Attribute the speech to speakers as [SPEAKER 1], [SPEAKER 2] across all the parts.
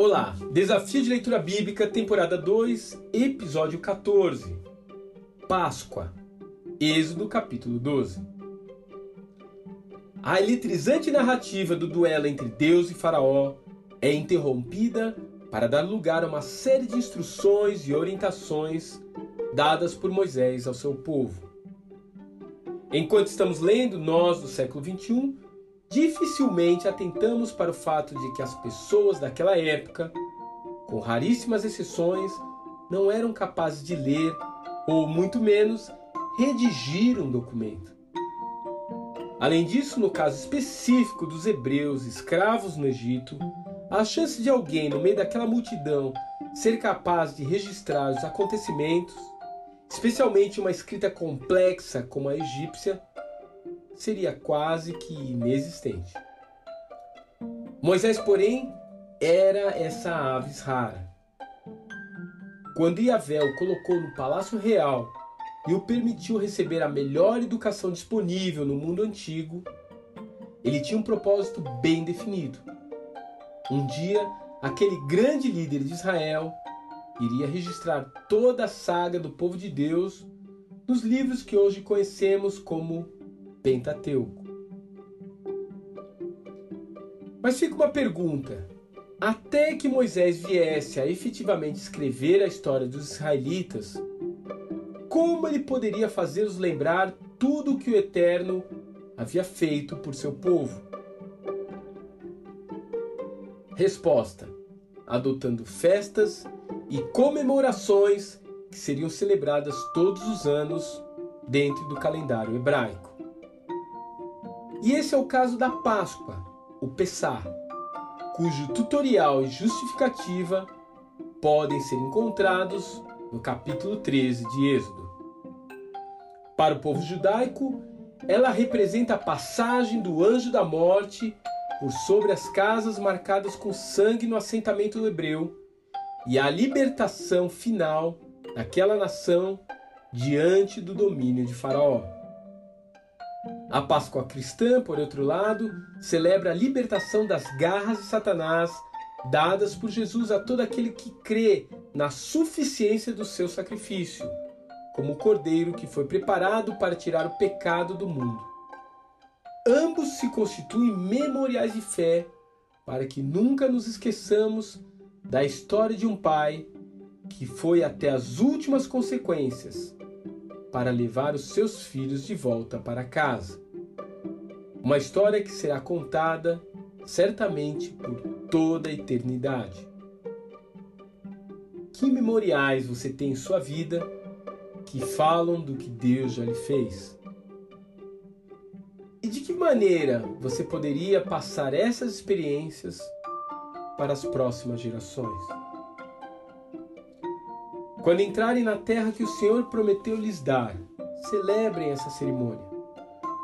[SPEAKER 1] Olá, Desafio de Leitura Bíblica, temporada 2, episódio 14. Páscoa, Êxodo capítulo 12. A eletrizante narrativa do duelo entre Deus e Faraó é interrompida para dar lugar a uma série de instruções e orientações dadas por Moisés ao seu povo. Enquanto estamos lendo, nós do século 21 dificilmente atentamos para o fato de que as pessoas daquela época, com raríssimas exceções, não eram capazes de ler ou, muito menos, redigir um documento. Além disso, no caso específico dos hebreus escravos no Egito, a chance de alguém no meio daquela multidão ser capaz de registrar os acontecimentos, especialmente uma escrita complexa como a egípcia, seria quase que inexistente. Moisés, porém, era essa aves rara. Quando Iavé o colocou no palácio real e o permitiu receber a melhor educação disponível no mundo antigo, ele tinha um propósito bem definido. Um dia, aquele grande líder de Israel iria registrar toda a saga do povo de Deus nos livros que hoje conhecemos como Pentateuco. Mas fica uma pergunta: até que Moisés viesse a efetivamente escrever a história dos israelitas, como ele poderia fazê-los lembrar tudo o que o Eterno havia feito por seu povo? Resposta: adotando festas e comemorações que seriam celebradas todos os anos dentro do calendário hebraico. E esse é o caso da Páscoa, o Pessah, cujo tutorial e justificativa podem ser encontrados no capítulo 13 de Êxodo. Para o povo judaico, ela representa a passagem do anjo da morte por sobre as casas marcadas com sangue no assentamento hebreu e a libertação final daquela nação diante do domínio de Faraó. A Páscoa cristã, por outro lado, celebra a libertação das garras de Satanás dadas por Jesus a todo aquele que crê na suficiência do seu sacrifício, como o cordeiro que foi preparado para tirar o pecado do mundo. Ambos se constituem memoriais de fé para que nunca nos esqueçamos da história de um pai que foi até as últimas consequências para levar os seus filhos de volta para casa. Uma história que será contada certamente por toda a eternidade. Que memoriais você tem em sua vida que falam do que Deus já lhe fez? E de que maneira você poderia passar essas experiências para as próximas gerações? Quando entrarem na terra que o Senhor prometeu lhes dar, celebrem essa cerimônia.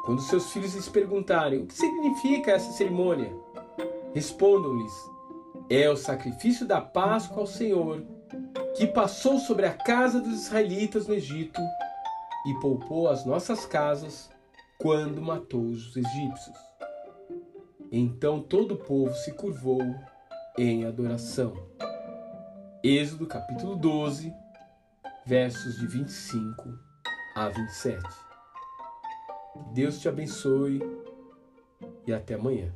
[SPEAKER 1] Quando seus filhos lhes perguntarem o que significa essa cerimônia, respondam-lhes: é o sacrifício da Páscoa ao Senhor, que passou sobre a casa dos israelitas no Egito e poupou as nossas casas quando matou os egípcios. Então todo o povo se curvou em adoração. Êxodo capítulo 12, versos de 25 a 27. Deus te abençoe e até amanhã.